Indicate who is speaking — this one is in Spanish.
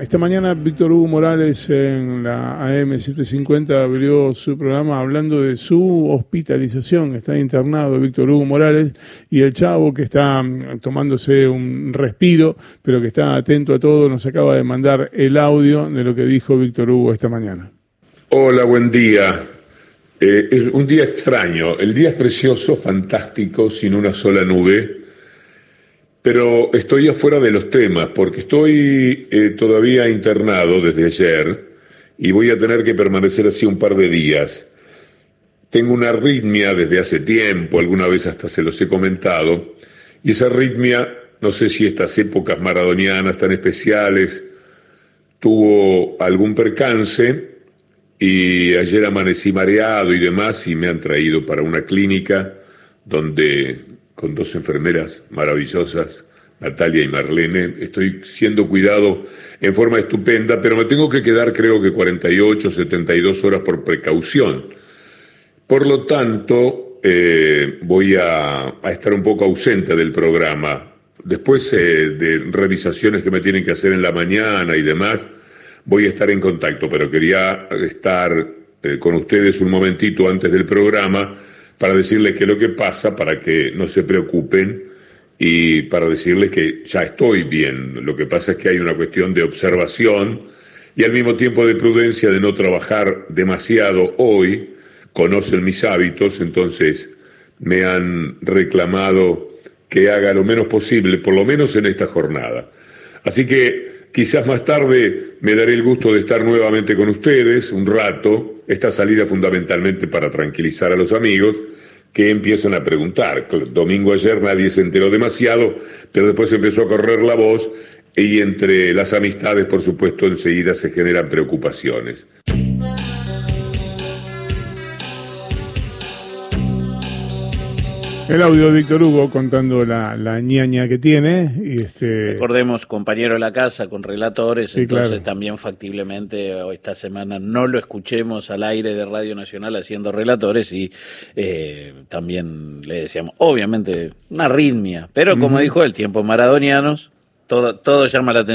Speaker 1: esta mañana Víctor Hugo Morales en la AM750 abrió su programa hablando de su hospitalización. Está internado Víctor Hugo Morales y el chavo que está mm, tomándose un respiro, pero que está atento a todo, nos acaba de mandar el audio de lo que dijo Víctor Hugo esta mañana.
Speaker 2: Hola, buen día. Eh, es un día extraño. El día es precioso, fantástico, sin una sola nube pero estoy afuera de los temas porque estoy eh, todavía internado desde ayer y voy a tener que permanecer así un par de días. Tengo una arritmia desde hace tiempo, alguna vez hasta se los he comentado, y esa arritmia, no sé si estas épocas maradonianas tan especiales, tuvo algún percance y ayer amanecí mareado y demás y me han traído para una clínica donde con dos enfermeras maravillosas, Natalia y Marlene. Estoy siendo cuidado en forma estupenda, pero me tengo que quedar creo que 48, 72 horas por precaución. Por lo tanto, eh, voy a, estar un poco ausente del programa. Después eh, de revisaciones que me tienen que hacer en la mañana y demás, voy a estar en contacto, pero quería estar eh, con ustedes un momentito antes del programa para decirles qué es lo que pasa, para que no se preocupen y para decirles que ya estoy bien. Lo que pasa es que hay una cuestión de observación y al mismo tiempo de prudencia de no trabajar demasiado hoy. Conocen mis hábitos, entonces me han reclamado que haga lo menos posible, por lo menos en esta jornada. Así que quizás más tarde me daré el gusto de estar nuevamente con ustedes un rato esta salida fundamentalmente para tranquilizar a los amigos que empiezan a preguntar. Domingo ayer nadie se enteró demasiado, pero después empezó a correr la voz y entre las amistades, por supuesto, enseguida se generan preocupaciones.
Speaker 1: El audio de Víctor Hugo contando la, la ñaña que tiene. Y este...
Speaker 3: Recordemos, compañero de la casa con relatores, entonces también factiblemente esta semana no lo escuchemos al aire de Radio Nacional haciendo relatores y eh, también le decíamos, obviamente, una arritmia, pero como dijo el tiempo maradonianos, todo, todo llama la atención.